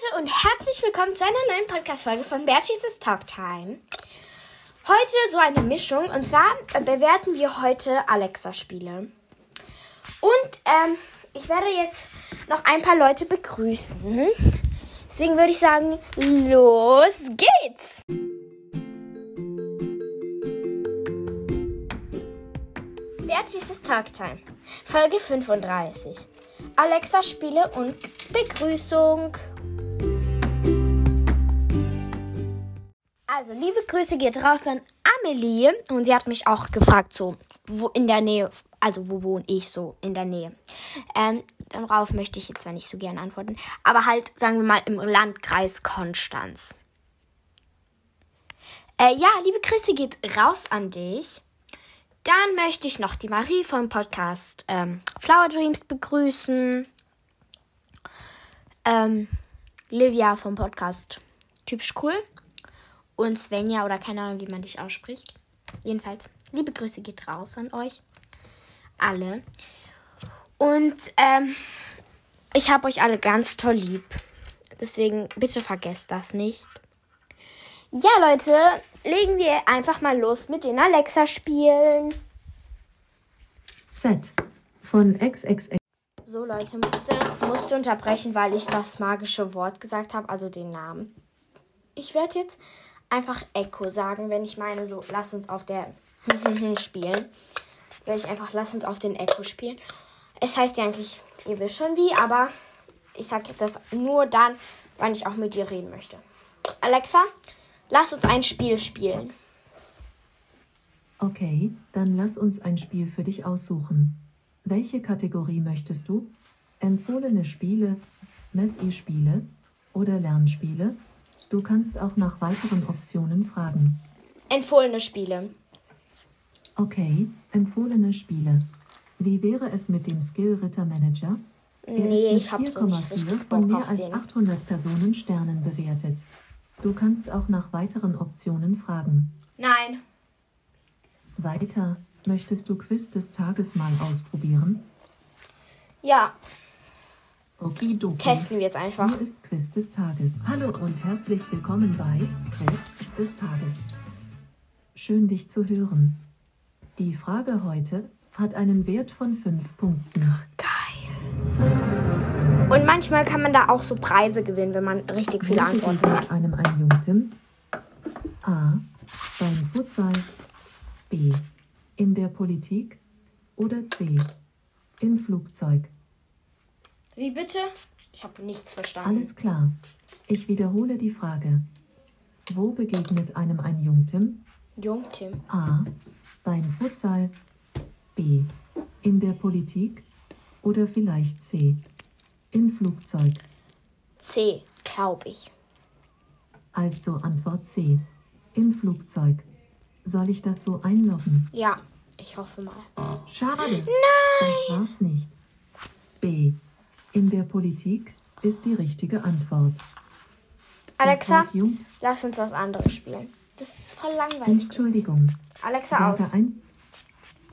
Leute und herzlich willkommen zu einer neuen Podcast-Folge von Bertie's Talk Time. Heute so eine Mischung und zwar bewerten wir heute Alexa-Spiele. Und ähm, ich werde jetzt noch ein paar Leute begrüßen. Deswegen würde ich sagen, los geht's! Bertie's Talk Time, Folge 35. Alexa-Spiele und Begrüßung. Also, liebe Grüße geht raus an Amelie. Und sie hat mich auch gefragt, so, wo in der Nähe, also wo wohne ich so in der Nähe. Ähm, darauf möchte ich jetzt zwar nicht so gerne antworten, aber halt, sagen wir mal, im Landkreis Konstanz. Äh, ja, liebe Grüße geht raus an dich. Dann möchte ich noch die Marie vom Podcast ähm, Flower Dreams begrüßen. Ähm, Livia vom Podcast Typisch Cool und Svenja oder keine Ahnung, wie man dich ausspricht. Jedenfalls, liebe Grüße geht raus an euch. Alle. Und ähm, ich habe euch alle ganz toll lieb. Deswegen bitte vergesst das nicht. Ja, Leute, legen wir einfach mal los mit den Alexa-Spielen. Set von XXX. So, Leute, musste, musste unterbrechen, weil ich das magische Wort gesagt habe, also den Namen. Ich werde jetzt einfach Echo sagen, wenn ich meine, so, lass uns auf der spielen. Werde ich einfach, lass uns auf den Echo spielen. Es heißt ja eigentlich, ihr wisst schon wie, aber ich sage das nur dann, wann ich auch mit dir reden möchte. Alexa, lass uns ein Spiel spielen. Okay, dann lass uns ein Spiel für dich aussuchen. Welche Kategorie möchtest du? Empfohlene Spiele, Map-E-Spiele oder Lernspiele? Du kannst auch nach weiteren Optionen fragen. Empfohlene Spiele. Okay, empfohlene Spiele. Wie wäre es mit dem Skill Ritter Manager? Er Nee, ist ich hab mit so nicht 4,4 richtig von mehr als den. 800 Personen Sternen bewertet. Du kannst auch nach weiteren Optionen fragen. Nein. Weiter, möchtest du Quiz des Tages mal ausprobieren? Ja, Okidoki. testen wir jetzt einfach. Hier ist Quiz des Tages. Hallo und herzlich willkommen bei Quiz des Tages. Schön dich zu hören. Die Frage heute hat einen Wert von 5 Punkten. Geil. Und manchmal kann man da auch so Preise gewinnen, wenn man richtig viele Wo Antworten hat. einem ein Jungtim? A. Beim Futsal. B. In der Politik. Oder C. Im Flugzeug. Wie bitte? Ich habe nichts verstanden. Alles klar. Ich wiederhole die Frage. Wo begegnet einem ein Jungtim? Jung Tim. A. Beim Futsal. B. In der Politik. Oder vielleicht C. Im Flugzeug. C, glaube ich. Also Antwort C. Im Flugzeug. Soll ich das so einloggen? Ja, ich hoffe mal. Schade. Nein. Das war's nicht. B. In der Politik ist die richtige Antwort. Alexa, lass uns was anderes spielen. Das ist voll langweilig. Entschuldigung. Alexa Sage aus. ein.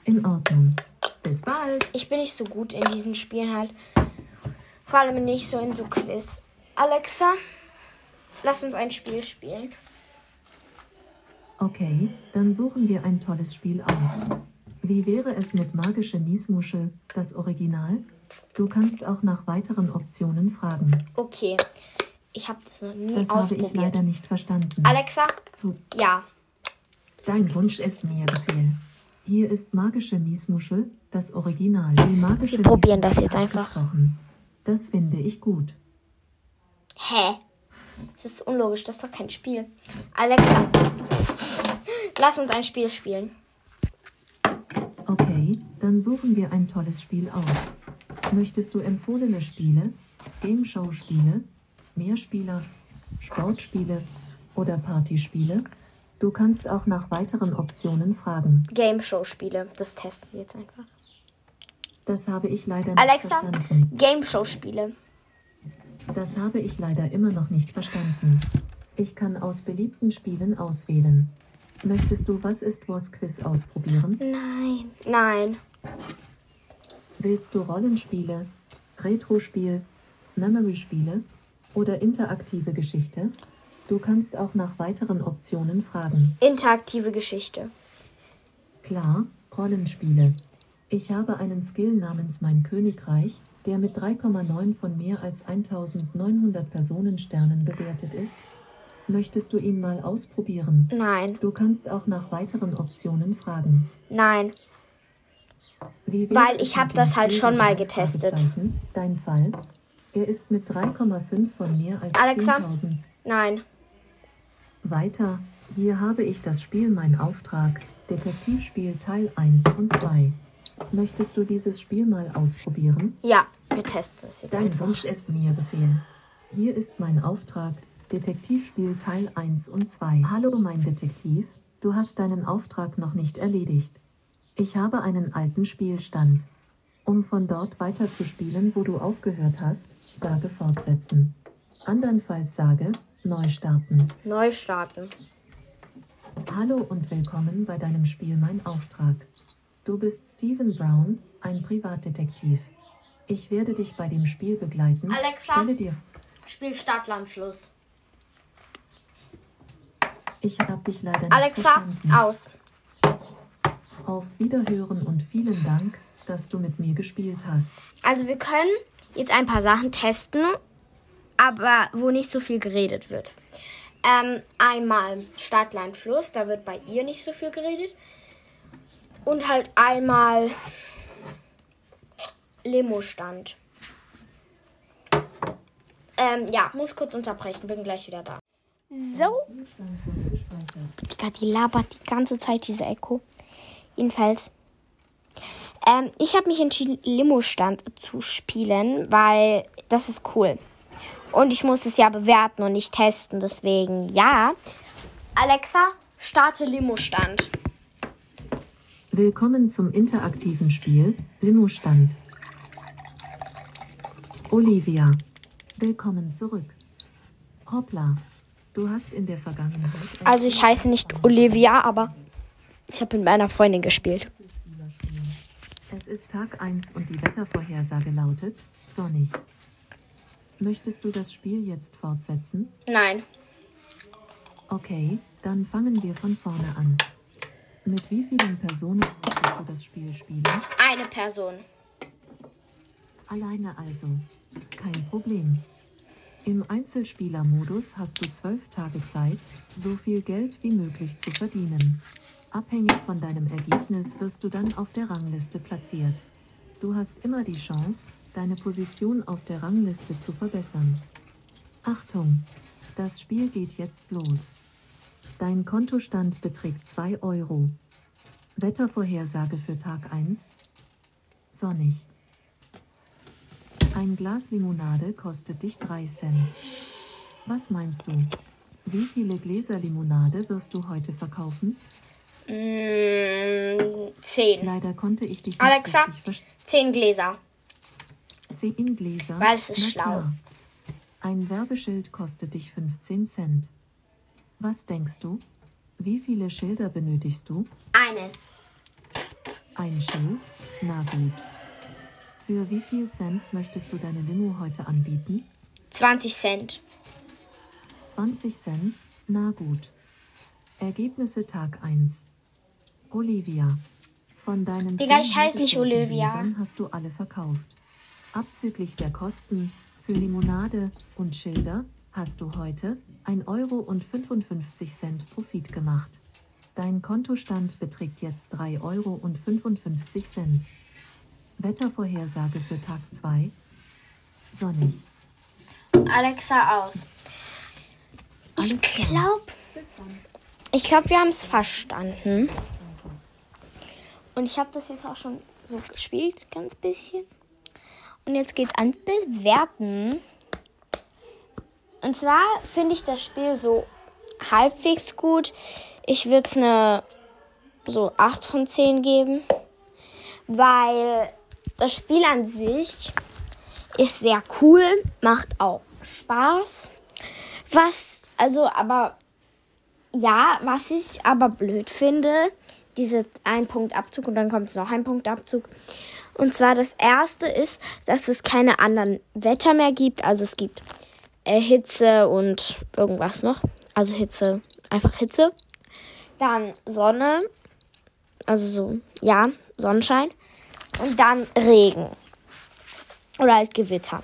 In Ordnung. Bis bald. Ich bin nicht so gut in diesen Spielen halt. Vor allem nicht so in so Quiz. Alexa, lass uns ein Spiel spielen. Okay, dann suchen wir ein tolles Spiel aus. Wie wäre es mit Magische Miesmuschel, das Original? Du kannst auch nach weiteren Optionen fragen. Okay. Ich habe das noch nie Das habe ich ausprobiert. leider nicht verstanden. Alexa, Zu ja. Dein Wunsch ist mir Befehl. Hier ist Magische Miesmuschel, das Original. Die magische Wir probieren das Miesmuschel jetzt einfach. Das finde ich gut. Hä? Das ist unlogisch, das ist doch kein Spiel. Alexa, lass uns ein Spiel spielen. Okay, dann suchen wir ein tolles Spiel aus. Möchtest du empfohlene Spiele, Game Show Spiele, Mehrspieler, Sportspiele oder Partyspiele? Du kannst auch nach weiteren Optionen fragen. Game Show Spiele, das testen wir jetzt einfach. Das habe ich leider nicht Alexa, verstanden. Game Show Spiele. Das habe ich leider immer noch nicht verstanden. Ich kann aus beliebten Spielen auswählen. Möchtest du Was ist Was Quiz ausprobieren? Nein. Nein. Willst du Rollenspiele, Retro-Spiel, Memory-Spiele oder interaktive Geschichte? Du kannst auch nach weiteren Optionen fragen. Interaktive Geschichte. Klar, Rollenspiele. Ich habe einen Skill namens Mein Königreich, der mit 3,9 von mehr als 1900 Personensternen bewertet ist. Möchtest du ihn mal ausprobieren? Nein. Du kannst auch nach weiteren Optionen fragen. Nein. Weil ich es hab mit das halt schon mal getestet. Dein Fall? Er ist mit 3,5 von mehr als Alexa? 10.000. Nein. Weiter, hier habe ich das Spiel Mein Auftrag, Detektivspiel Teil 1 und 2. Möchtest du dieses Spiel mal ausprobieren? Ja, wir testen es jetzt Dein einfach. Wunsch ist mir Befehl. Hier ist mein Auftrag, Detektivspiel Teil 1 und 2. Hallo mein Detektiv, du hast deinen Auftrag noch nicht erledigt. Ich habe einen alten Spielstand. Um von dort weiter zu spielen, wo du aufgehört hast, sage fortsetzen. Andernfalls sage neu starten. Neu starten. Hallo und willkommen bei deinem Spiel Mein Auftrag. Du bist Stephen Brown, ein Privatdetektiv. Ich werde dich bei dem Spiel begleiten. Alexa? Stelle dir. Spiel Stadt, Land, Fluss. Ich habe dich leider nicht Alexa, verstanden. aus. Auf Wiederhören und vielen Dank, dass du mit mir gespielt hast. Also wir können jetzt ein paar Sachen testen, aber wo nicht so viel geredet wird. Ähm, einmal Stadt, Land, Fluss, da wird bei ihr nicht so viel geredet. Und halt einmal Limo-Stand. Ähm, ja, muss kurz unterbrechen, bin gleich wieder da. So, Digga, die labert die ganze Zeit, diese Echo. Jedenfalls, ähm, ich habe mich entschieden, Limo-Stand zu spielen, weil das ist cool. Und ich muss es ja bewerten und nicht testen, deswegen ja. Alexa, starte Limo-Stand. Willkommen zum interaktiven Spiel Limo-Stand. Olivia, willkommen zurück. Hoppla, du hast in der Vergangenheit Also ich heiße nicht Olivia, aber ich habe mit meiner Freundin gespielt. Es ist Tag 1 und die Wettervorhersage lautet sonnig. Möchtest du das Spiel jetzt fortsetzen? Nein. Okay, dann fangen wir von vorne an. Mit wie vielen Personen möchtest du das Spiel spielen? Eine Person. Alleine also. Kein Problem. Im Einzelspielermodus hast du zwölf Tage Zeit, so viel Geld wie möglich zu verdienen. Abhängig von deinem Ergebnis wirst du dann auf der Rangliste platziert. Du hast immer die Chance, deine Position auf der Rangliste zu verbessern. Achtung! Das Spiel geht jetzt los. Dein Kontostand beträgt 2 Euro. Wettervorhersage für Tag 1. Sonnig. Ein Glas Limonade kostet dich 3 Cent. Was meinst du? Wie viele Gläser Limonade wirst du heute verkaufen? Mm, zehn. Leider konnte ich dich nicht Alexa? Zehn Gläser. 10 Gläser. Weil es ist Na schlau. klar. Ein Werbeschild kostet dich 15 Cent. Was denkst du? Wie viele Schilder benötigst du? Einen. Ein Schild? Na gut. Für wie viel Cent möchtest du deine Limo heute anbieten? 20 Cent. 20 Cent? Na gut. Ergebnisse Tag 1. Olivia. Von deinen Digga, 10 ich heiß nicht Olivia. Hast du alle verkauft. Abzüglich der Kosten für Limonade und Schilder hast du heute 1 Euro und 55 Cent Profit gemacht. Dein Kontostand beträgt jetzt 3 Euro und 55 Cent. Wettervorhersage für Tag 2. Sonnig. Alexa aus. Ich glaube, ich glaube, wir haben es verstanden. Und ich habe das jetzt auch schon so gespielt, ganz bisschen. Und jetzt geht's ans Bewerten. Und zwar finde ich das Spiel so halbwegs gut. Ich würde es eine so 8 von 10 geben, weil das Spiel an sich ist sehr cool, macht auch Spaß. Was, also, aber, ja, was ich aber blöd finde, diese ein Punkt Abzug und dann kommt noch ein Punkt Abzug. Und zwar das erste ist, dass es keine anderen Wetter mehr gibt. Also es gibt äh, Hitze und irgendwas noch. Also Hitze, einfach Hitze. Dann Sonne, also so, ja, Sonnenschein. Und dann Regen. Oder halt Gewitter.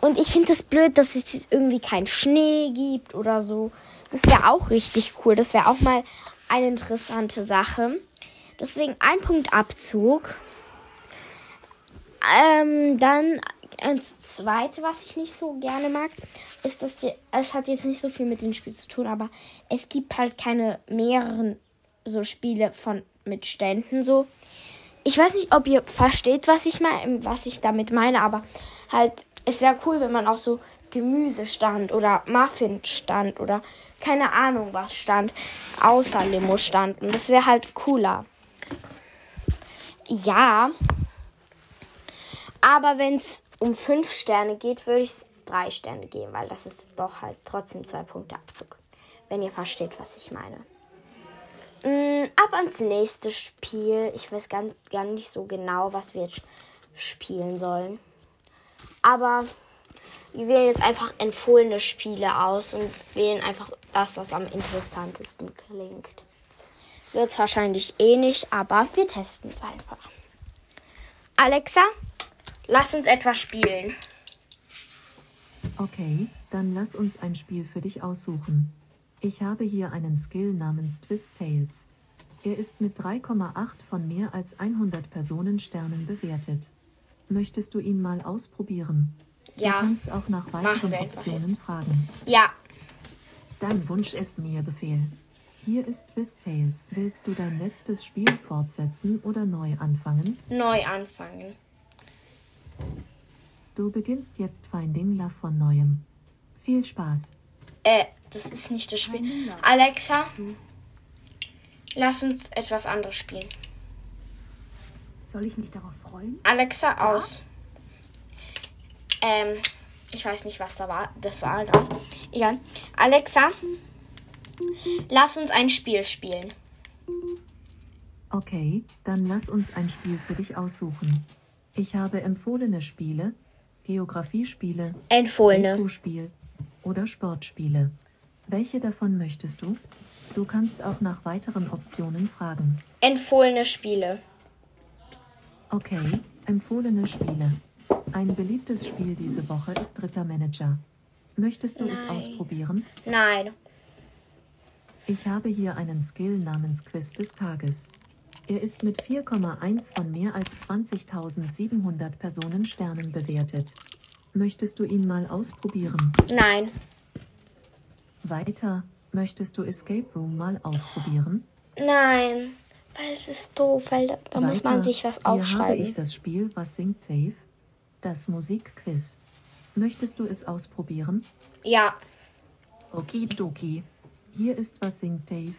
Und ich finde es das blöd, dass es jetzt irgendwie keinen Schnee gibt oder so. Das wäre auch richtig cool. Das wäre auch mal eine interessante Sache. Deswegen ein Punkt Abzug. Ähm, dann das zweite, was ich nicht so gerne mag, ist, dass die, es hat jetzt nicht so viel mit dem Spiel zu tun, aber es gibt halt keine mehreren so Spiele von mit Ständen so. Ich weiß nicht, ob ihr versteht, was ich meine, was ich damit meine, aber halt es wäre cool, wenn man auch so Gemüsestand oder Muffinstand oder keine Ahnung was stand, außer Limo stand. Und das wäre halt cooler. Ja. Aber wenn es um fünf Sterne geht, würde ich es drei Sterne geben, weil das ist doch halt trotzdem zwei Punkte Abzug. Wenn ihr versteht, was ich meine. Mm, ab ans nächste Spiel. Ich weiß ganz gar nicht so genau, was wir jetzt spielen sollen. Aber wir wählen jetzt einfach empfohlene Spiele aus und wählen einfach das, was am interessantesten klingt. Wird wahrscheinlich eh nicht, aber wir testen es einfach. Alexa, lass uns etwas spielen. Okay, dann lass uns ein Spiel für dich aussuchen. Ich habe hier einen Skill namens Twist Tales. Er ist mit 3,8 von mehr als 100 Personensternen bewertet. Möchtest du ihn mal ausprobieren? Ja. Du kannst auch nach weiteren Optionen fragen. Ja, Dein Wunsch ist mir Befehl. Hier ist Twist Tales. Willst du dein letztes Spiel fortsetzen oder neu anfangen? neu anfangen. Du beginnst jetzt Finding Love von neuem. Viel Spaß. Äh, das ist nicht das Spiel. Alexa, lass uns etwas anderes spielen. Soll ich mich darauf freuen? Alexa aus. Ähm, ich weiß nicht, was da war. Das war gerade. Egal. Alexa, lass uns ein Spiel spielen. Okay, dann lass uns ein Spiel für dich aussuchen. Ich habe empfohlene Spiele, Geografiespiele, Empfohlene. Retro-Spiel oder Sportspiele. Welche davon möchtest du? Du kannst auch nach weiteren Optionen fragen. Empfohlene Spiele. Okay, empfohlene Spiele. Ein beliebtes Spiel diese Woche ist Rittermanager. Möchtest du es Nein. ausprobieren? Nein. Ich habe hier einen Skill namens Quiz des Tages. Er ist mit 4,1 von mehr als 20.700 Personensternen bewertet. Möchtest du ihn mal ausprobieren? Nein. Weiter, möchtest du Escape Room mal ausprobieren? Nein. Weil es ist doof, weil da, da muss man Weiter, sich was Hier habe aufschreiben. ich das Spiel Was singt Dave? Das Musikquiz. Möchtest du es ausprobieren? Ja. Okidoki. Hier ist Was singt Dave?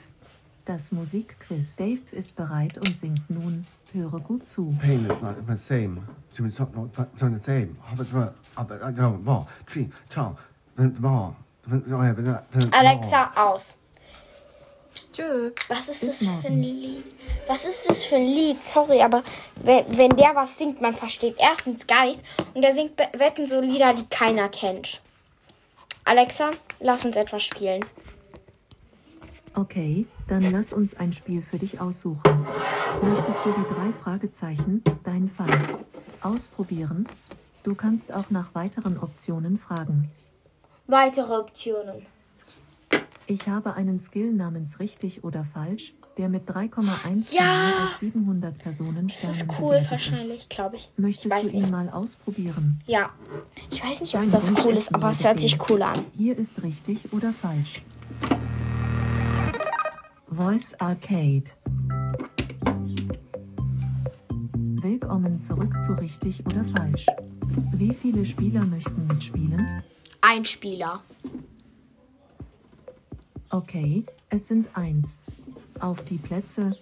Das Musikquiz. Dave ist bereit und singt nun. Höre gut zu. pain is not the same. To be not not not the same. Aber aber aber I don't know. Tree, war. Alexa aus. Tschö. Was ist das für ein. Lied? Was ist das für ein Lied? Sorry, aber wenn, wenn der was singt, man versteht erstens gar nichts. Und der singt wetten so Lieder, die keiner kennt. Alexa, lass uns etwas spielen. Okay, dann lass uns ein Spiel für dich aussuchen. Möchtest du die drei Fragezeichen, dein Fall, ausprobieren? Du kannst auch nach weiteren Optionen fragen. Weitere Optionen. Ich habe einen Skill namens richtig oder falsch, der mit 3,1 Ja! als 700 Personen Das ist cool, wahrscheinlich, glaube ich. Möchtest ich du ihn nicht. mal ausprobieren? Ja. Ich weiß nicht, ob Dein das cool ist aber es hört sich cool an. Hier ist richtig oder falsch. Voice Arcade. Willkommen zurück zu richtig oder falsch. Wie viele Spieler möchten mitspielen? Ein Spieler. Okay, es sind eins. Auf die Plätze.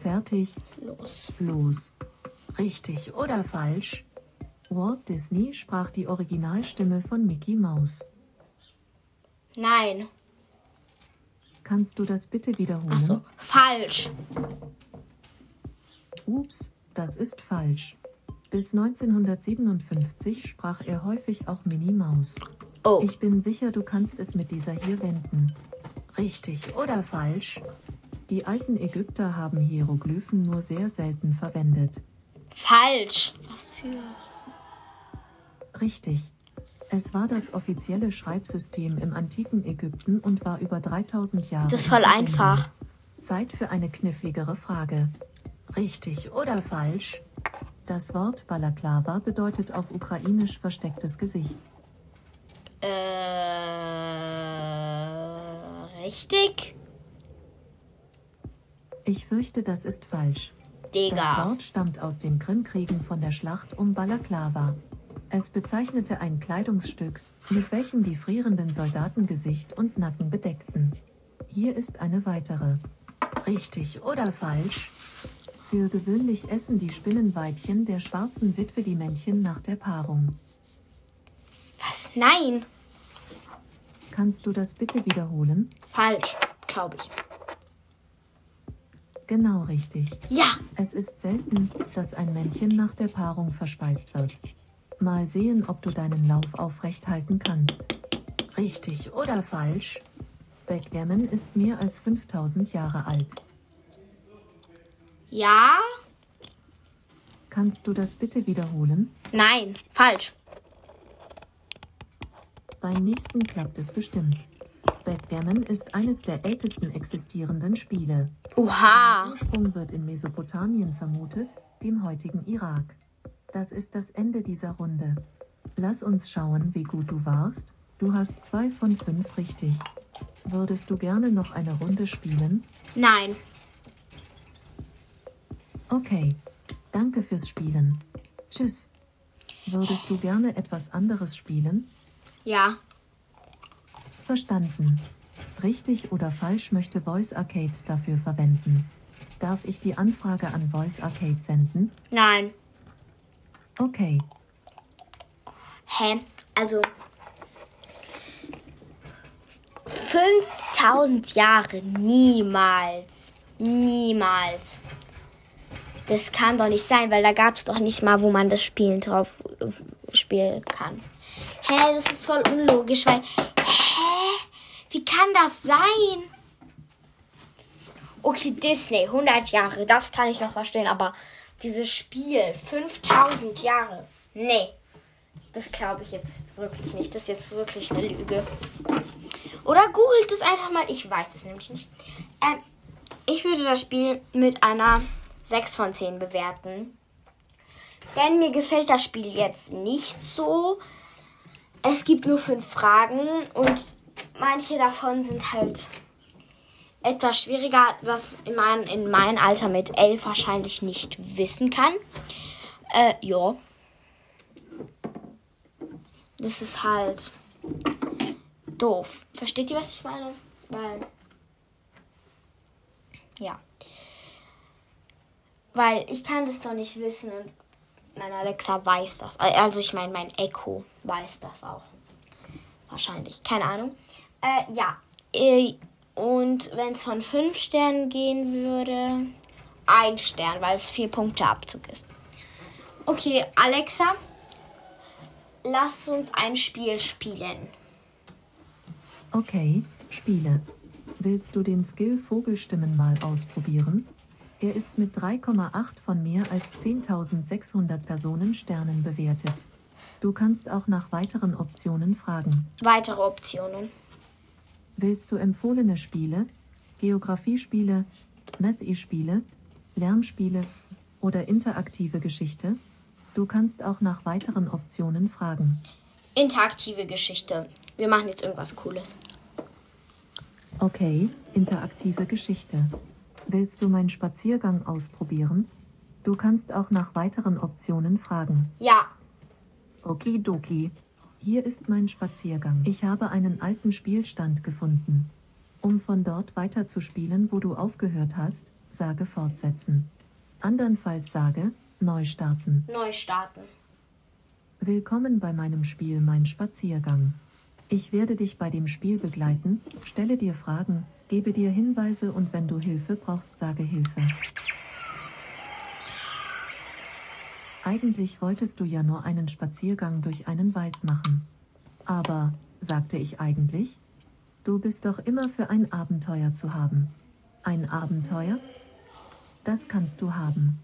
Fertig, Los. los. Richtig oder falsch? Walt Disney sprach die Originalstimme von Mickey Mouse. Nein. Kannst du das bitte wiederholen? Ach so. Falsch. Ups, das ist falsch. Bis 1957 sprach er häufig auch Minnie Maus. Oh. Ich bin sicher, du kannst es mit dieser hier wenden. Richtig oder falsch? Die alten Ägypter haben Hieroglyphen nur sehr selten verwendet. Falsch. Was für. Richtig. Es war das offizielle Schreibsystem im antiken Ägypten und war über 3000 Jahre. Das ist voll einfach. Zeit für eine kniffligere Frage. Richtig oder falsch? Das Wort Balaklava bedeutet auf Ukrainisch verstecktes Gesicht. Äh. Richtig? Ich fürchte, das ist falsch. Das Digga. Wort stammt aus den Krimkriegen von der Schlacht um Balaklava. Es bezeichnete ein Kleidungsstück, mit welchem die frierenden Soldaten Gesicht und Nacken bedeckten. Hier ist eine weitere. Richtig oder falsch? Für gewöhnlich essen die Spinnenweibchen der schwarzen Witwe die Männchen nach der Paarung. Was? Nein. Kannst du das bitte wiederholen? Falsch. Glaube ich. Genau richtig. Ja. Es ist selten, dass ein Männchen nach der Paarung verspeist wird. Mal sehen, ob du deinen Lauf aufrecht halten kannst. Richtig oder falsch? Backgammon ist mehr als 5000 Jahre alt. Ja. Kannst du das bitte wiederholen? Nein. Falsch. Beim nächsten klappt es bestimmt. Backgammon ist eines der ältesten existierenden Spiele. Oha. Ursprung wird in Mesopotamien vermutet, dem heutigen Irak. Das ist das Ende dieser Runde. Lass uns schauen, wie gut du warst. Du hast zwei von fünf richtig. Würdest du gerne noch eine Runde spielen? Nein. Okay. Danke fürs Spielen. Tschüss. Würdest du gerne etwas anderes spielen? Ja. Verstanden. Richtig oder falsch möchte Voice Arcade dafür verwenden. Darf ich die Anfrage an Voice Arcade senden? Nein. Okay. Hä? Also. 5000 Jahre. Niemals. Niemals. Das kann doch nicht sein, weil da gab es doch nicht mal, wo man das Spielen drauf äh, spielen kann. Hä, das ist voll unlogisch, weil. Hä? Wie kann das sein? Okay, Disney, 100 Jahre, das kann ich noch verstehen, aber dieses Spiel, 5000 Jahre, nee, das glaube ich jetzt wirklich nicht. Das ist jetzt wirklich eine Lüge. Oder googelt es einfach mal, ich weiß es nämlich nicht. Ähm, ich würde das Spiel mit einer 6 von 10 bewerten. Denn mir gefällt das Spiel jetzt nicht so. Es gibt nur fünf Fragen und manche davon sind halt etwas schwieriger, was mein, in mein Alter mit elf wahrscheinlich nicht wissen kann. Äh, ja. Das ist halt doof. Versteht ihr, was ich meine? Weil. Ja. Weil ich kann das doch nicht wissen und mein Alexa weiß das. Also ich meine, mein Echo weiß das auch. Wahrscheinlich. Keine Ahnung. Äh, ja. Äh, Und wenn es von 5 Sternen gehen würde, ein Stern, weil es vier Punkte Abzug ist. Okay, Alexa, lass uns ein Spiel spielen. Okay, Spiele. Willst du den Skill Vogelstimmen mal ausprobieren? Er ist mit 3,8 von mehr als 10.600 Personensternen bewertet. Du kannst auch nach weiteren Optionen fragen. Weitere Optionen. Willst du empfohlene Spiele, Geografiespiele, Math-E-Spiele, Lernspiele oder interaktive Geschichte? Du kannst auch nach weiteren Optionen fragen. Interaktive Geschichte. Wir machen jetzt irgendwas Cooles. Okay, interaktive Geschichte. Willst du meinen Spaziergang ausprobieren? Du kannst auch nach weiteren Optionen fragen. Ja, Okidoki. Hier ist mein Spaziergang. Ich habe einen alten Spielstand gefunden. Um von dort weiter zu spielen, wo du aufgehört hast, sage fortsetzen. Andernfalls sage neu starten. neu starten. Willkommen bei meinem Spiel Mein Spaziergang. Ich werde dich bei dem Spiel begleiten, stelle dir Fragen, gebe dir Hinweise und wenn du Hilfe brauchst, sage Hilfe. Eigentlich wolltest du ja nur einen Spaziergang durch einen Wald machen. Aber sagte ich eigentlich? Du bist doch immer für ein Abenteuer zu haben. Ein Abenteuer? Das kannst du haben.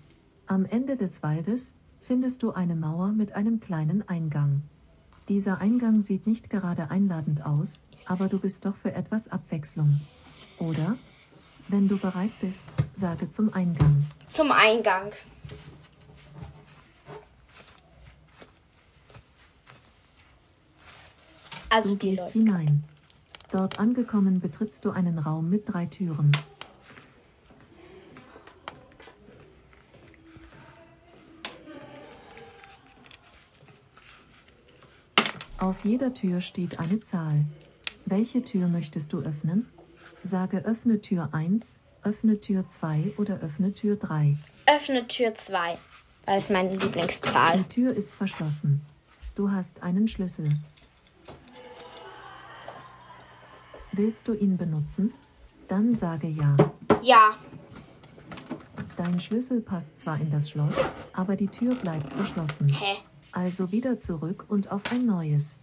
Am Ende des Waldes findest du eine Mauer mit einem kleinen Eingang. Dieser Eingang sieht nicht gerade einladend aus, aber du bist doch für etwas Abwechslung. Oder? Wenn du bereit bist, sage zum Eingang. Zum Eingang. Also Du gehst Leute. hinein. Dort angekommen betrittst du einen Raum mit drei Türen. Auf jeder Tür steht eine Zahl. Welche Tür möchtest du öffnen? Sage öffne Tür 1, öffne Tür 2 oder öffne Tür 3. Öffne Tür 2, weil es meine Lieblingszahl. Die Tür ist verschlossen. Du hast einen Schlüssel. Willst du ihn benutzen? Dann sage ja. Ja, Dein Schlüssel passt zwar in das Schloss, aber die Tür bleibt verschlossen. hä? Also wieder zurück und auf ein neues.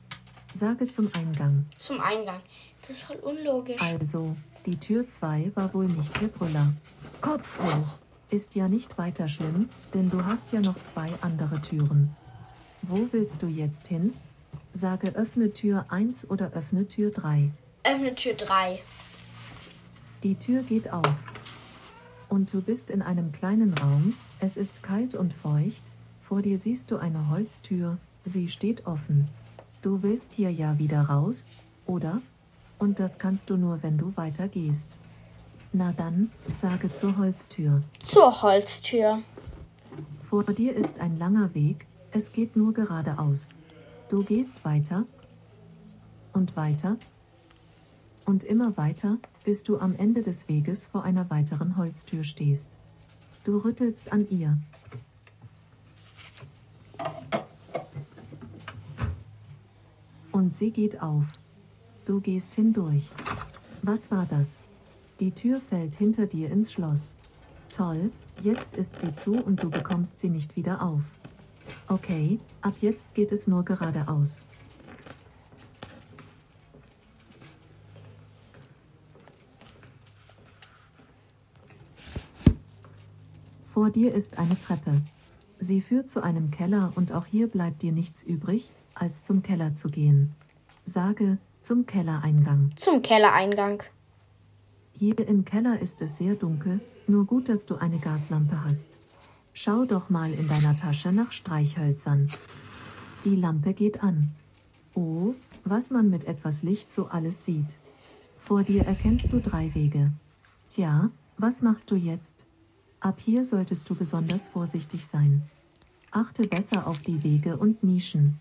Sage zum Eingang. Zum Eingang. Das ist voll unlogisch. Also, die Tür 2 war wohl nicht der Brüller. Kopf hoch! Ist ja nicht weiter schlimm, denn du hast ja noch zwei andere Türen. Wo willst du jetzt hin? Sage öffne Tür 1 oder öffne Tür 3. Öffne Tür 3. Die Tür geht auf. Und du bist in einem kleinen Raum, es ist kalt und feucht, vor dir siehst du eine Holztür, sie steht offen. Du willst hier ja wieder raus, oder? Und das kannst du nur, wenn du weiter gehst. Na dann, sage zur Holztür. Zur Holztür. Vor dir ist ein langer Weg, es geht nur geradeaus. Du gehst weiter und weiter und immer weiter, bis du am Ende des Weges vor einer weiteren Holztür stehst. Du rüttelst an ihr. Und sie geht auf. Du gehst hindurch. Was war das? Die Tür fällt hinter dir ins Schloss. Toll, jetzt ist sie zu und du bekommst sie nicht wieder auf. Okay, ab jetzt geht es nur geradeaus. Vor dir ist eine Treppe. Sie führt zu einem Keller und auch hier bleibt dir nichts übrig, als zum Keller zu gehen. Sage, zum Kellereingang. Zum Kellereingang. Hier im Keller ist es sehr dunkel, nur gut, dass du eine Gaslampe hast. Schau doch mal in deiner Tasche nach Streichhölzern. Die Lampe geht an. Oh, was man mit etwas Licht so alles sieht. Vor dir erkennst du drei Wege. Tja, was machst du jetzt? Ab hier solltest du besonders vorsichtig sein. Achte besser auf die Wege und Nischen.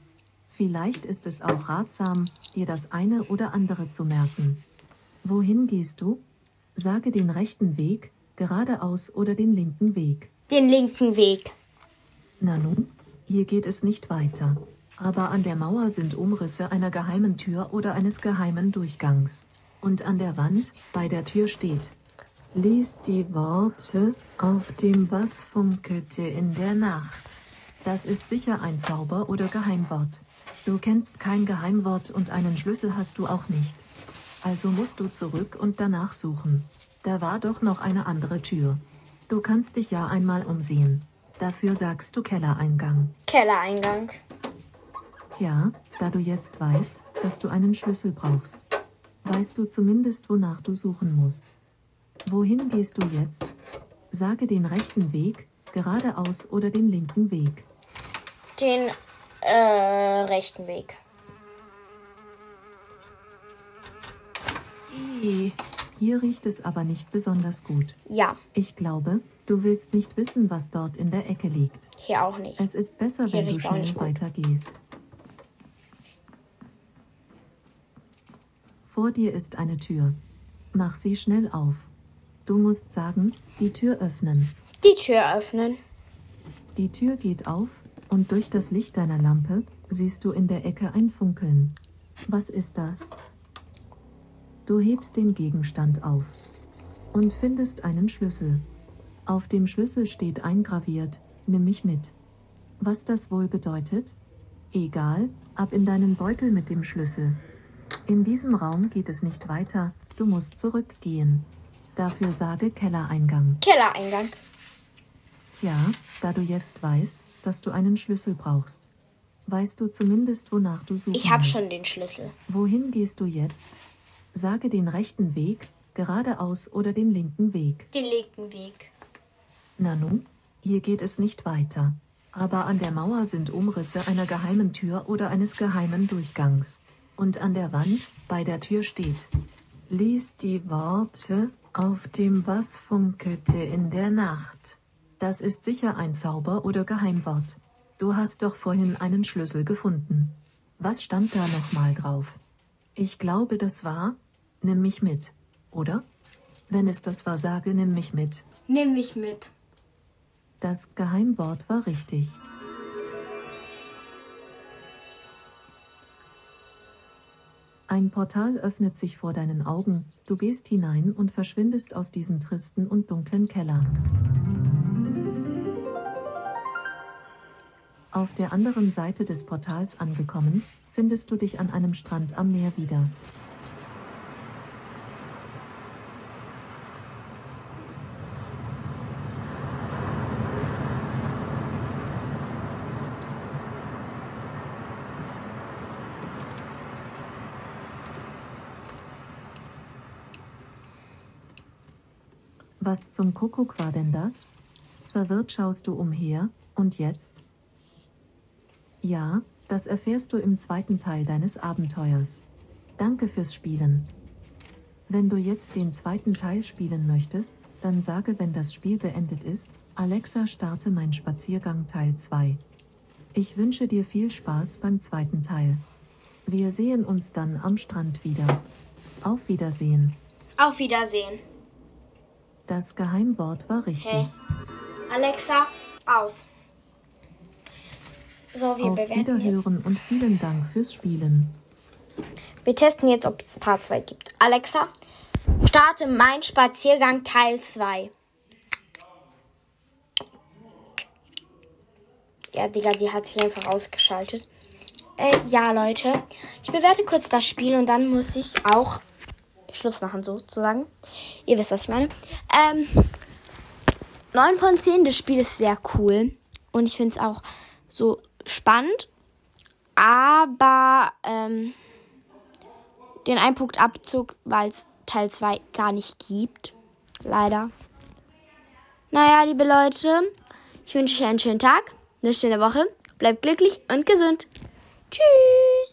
Vielleicht ist es auch ratsam, dir das eine oder andere zu merken. Wohin gehst du? Sage den rechten Weg, geradeaus oder den linken Weg. Den linken Weg. Na nun, hier geht es nicht weiter. Aber an der Mauer sind Umrisse einer geheimen Tür oder eines geheimen Durchgangs. Und an der Wand, bei der Tür steht. Lies die Worte, auf dem was funkelte in der Nacht. Das ist sicher ein Zauber oder Geheimwort. Du kennst kein Geheimwort und einen Schlüssel hast du auch nicht. Also musst du zurück und danach suchen. Da war doch noch eine andere Tür. Du kannst dich ja einmal umsehen. Dafür sagst du Kellereingang. Kellereingang. Tja, da du jetzt weißt, dass du einen Schlüssel brauchst, weißt du zumindest, wonach du suchen musst. Wohin gehst du jetzt? Sage den rechten Weg, geradeaus oder den linken Weg. Den äh, rechten Weg. Hier riecht es aber nicht besonders gut. Ja, Ich glaube, du willst nicht wissen, was dort in der Ecke liegt. hier auch nicht. Es ist besser, Hier wenn du schnell weitergehst. Vor dir ist eine Tür. Mach sie schnell auf. Du musst sagen, die Tür öffnen. Die Tür öffnen. Die Tür geht auf, und durch das Licht deiner Lampe siehst du in der Ecke ein Funkeln. Was ist das? Du hebst den Gegenstand auf und findest einen Schlüssel. Auf dem Schlüssel steht eingraviert, nimm mich mit. Was das wohl bedeutet? Egal, ab in deinen Beutel mit dem Schlüssel. In diesem Raum geht es nicht weiter, du musst zurückgehen. Dafür sage Kellereingang. Kellereingang. Tja, da du jetzt weißt, dass du einen Schlüssel brauchst. Weißt du zumindest, wonach du suchen Ich habe musst. schon den Schlüssel. Wohin gehst du jetzt? Sage den rechten Weg, geradeaus oder den linken Weg. Den linken Weg. Nanu, hier geht es nicht weiter. Aber an der Mauer sind Umrisse einer geheimen Tür oder eines geheimen Durchgangs. Und an der Wand, bei der Tür steht. Lies die Worte, auf dem was funkelte in der Nacht. Das ist sicher ein Zauber oder Geheimwort. Du hast doch vorhin einen Schlüssel gefunden. Was stand da nochmal drauf? Ich glaube, das war, nimm mich mit, oder? Wenn es das war, sage, nimm mich mit. Nimm mich mit. Das Geheimwort war richtig. Ein Portal öffnet sich vor deinen Augen, du gehst hinein und verschwindest aus diesem tristen und dunklen Keller. Auf der anderen Seite des Portals angekommen, findest du dich an einem Strand am Meer wieder. Was zum Kuckuck war denn das? Verwirrt schaust du umher, und jetzt? Ja, das erfährst du im zweiten Teil deines Abenteuers. Danke fürs Spielen. Wenn du jetzt den zweiten Teil spielen möchtest, dann sage, wenn das Spiel beendet ist, Alexa starte mein Spaziergang Teil 2. Ich wünsche dir viel Spaß beim zweiten Teil. Wir sehen uns dann am Strand wieder. Auf Wiedersehen. Auf Wiedersehen. Das Geheimwort war richtig. Okay. Alexa, aus. So, wir Auf bewerten jetzt. Wiederhören und vielen Dank fürs Spielen. Wir testen jetzt, ob es Part 2 gibt. Alexa, starte mein Spaziergang Teil 2. Ja, Digga, die hat sich einfach ausgeschaltet. Äh, ja, Leute. Ich bewerte kurz das Spiel und dann muss ich auch Schluss machen, sozusagen. Ihr wisst, was ich meine. Ähm, 9 von 10, das Spiel ist sehr cool. Und ich finde es auch so spannend. Aber, ähm, den Einpunktabzug, weil es Teil 2 gar nicht gibt. Leider. Naja, liebe Leute, ich wünsche euch einen schönen Tag, eine schöne Woche. Bleibt glücklich und gesund. Tschüss.